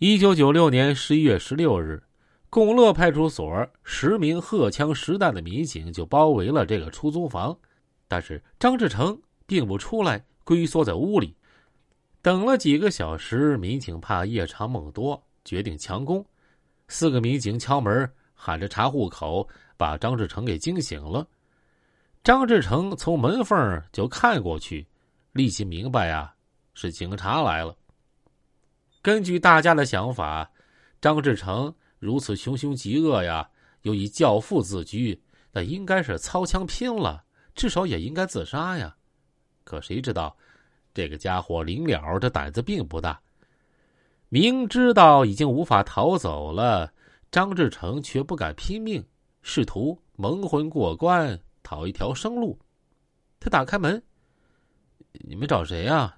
一九九六年十一月十六日，共乐派出所十名荷枪实弹的民警就包围了这个出租房，但是张志成并不出来，龟缩在屋里。等了几个小时，民警怕夜长梦多，决定强攻。四个民警敲门，喊着查户口，把张志成给惊醒了。张志成从门缝就看过去，立即明白啊，是警察来了。根据大家的想法，张志成如此穷凶极恶呀，又以教父自居，那应该是操枪拼了，至少也应该自杀呀。可谁知道，这个家伙临了这胆子并不大。明知道已经无法逃走了，张志成却不敢拼命，试图蒙混过关，讨一条生路。他打开门：“你们找谁呀？”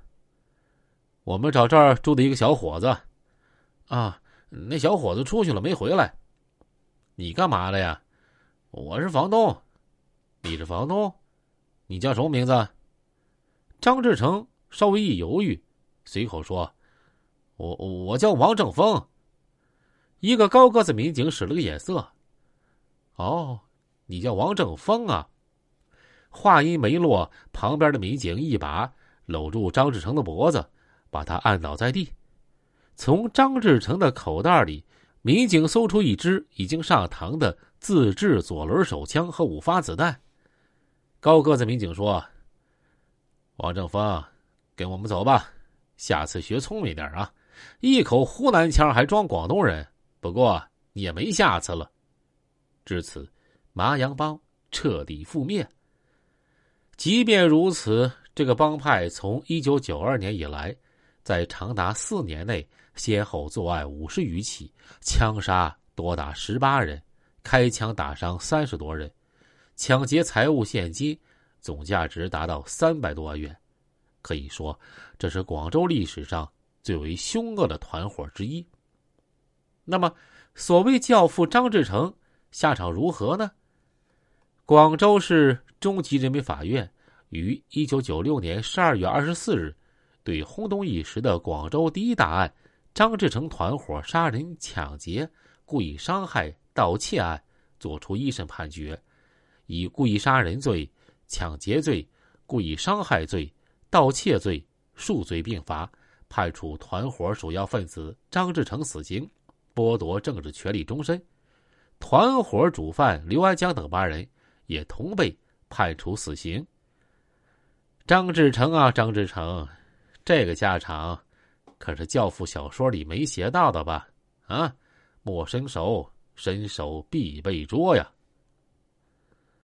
我们找这儿住的一个小伙子，啊，那小伙子出去了没回来。你干嘛的呀？我是房东。你是房东？你叫什么名字？张志成稍微一犹豫，随口说：“我我叫王正峰。”一个高个子民警使了个眼色：“哦，你叫王正峰啊？”话音没落，旁边的民警一把搂住张志成的脖子。把他按倒在地，从张志成的口袋里，民警搜出一支已经上膛的自制左轮手枪和五发子弹。高个子民警说：“王正峰，跟我们走吧，下次学聪明点啊！一口湖南腔还装广东人，不过你也没下次了。”至此，麻阳帮彻底覆灭。即便如此，这个帮派从一九九二年以来。在长达四年内，先后作案五十余起，枪杀多达十八人，开枪打伤三十多人，抢劫财物现金，总价值达到三百多万元。可以说，这是广州历史上最为凶恶的团伙之一。那么，所谓教父张志成下场如何呢？广州市中级人民法院于一九九六年十二月二十四日。对轰动一时的广州第一大案——张志成团伙杀人、抢劫、故意伤害、盗窃案，作出一审判决，以故意杀人罪、抢劫罪、故意伤害罪、盗窃罪数罪并罚，判处团伙首要分子张志成死刑，剥夺政治权利终身；团伙主犯刘安江等八人也同被判处死刑。张志成啊，张志成！这个下场，可是教父小说里没写到的吧？啊，莫伸手，伸手必被捉呀！